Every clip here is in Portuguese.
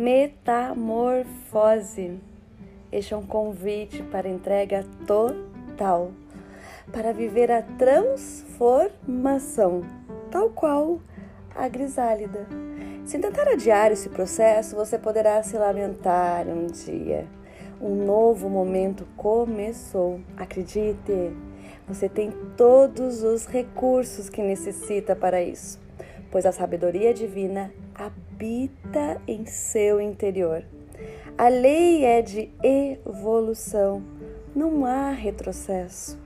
Metamorfose. Este é um convite para entrega total, para viver a transformação, tal qual a grisálida. Se tentar adiar esse processo, você poderá se lamentar um dia. Um novo momento começou. Acredite, você tem todos os recursos que necessita para isso, pois a sabedoria divina habita em seu interior. A lei é de evolução, não há retrocesso.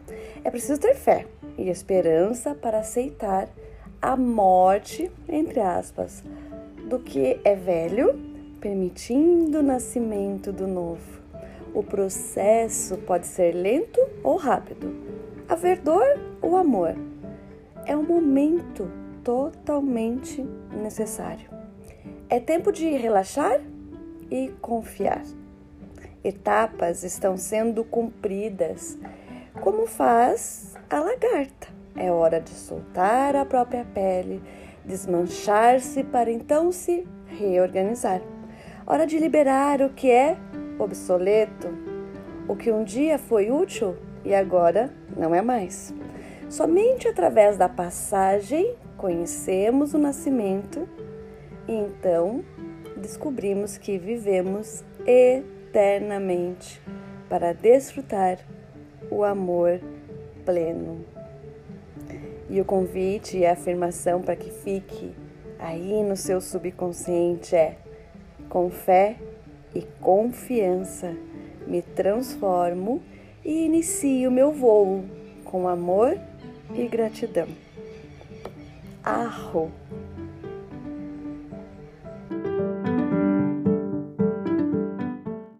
É preciso ter fé e esperança para aceitar a morte, entre aspas, do que é velho, permitindo o nascimento do novo. O processo pode ser lento ou rápido, haver dor ou amor. É um momento totalmente necessário. É tempo de relaxar e confiar. Etapas estão sendo cumpridas, como faz a lagarta. É hora de soltar a própria pele, desmanchar-se para então se reorganizar. Hora de liberar o que é obsoleto, o que um dia foi útil e agora não é mais. Somente através da passagem conhecemos o nascimento então descobrimos que vivemos eternamente para desfrutar o amor pleno. E o convite e a afirmação para que fique aí no seu subconsciente é: com fé e confiança me transformo e inicio meu voo com amor e gratidão. Arro!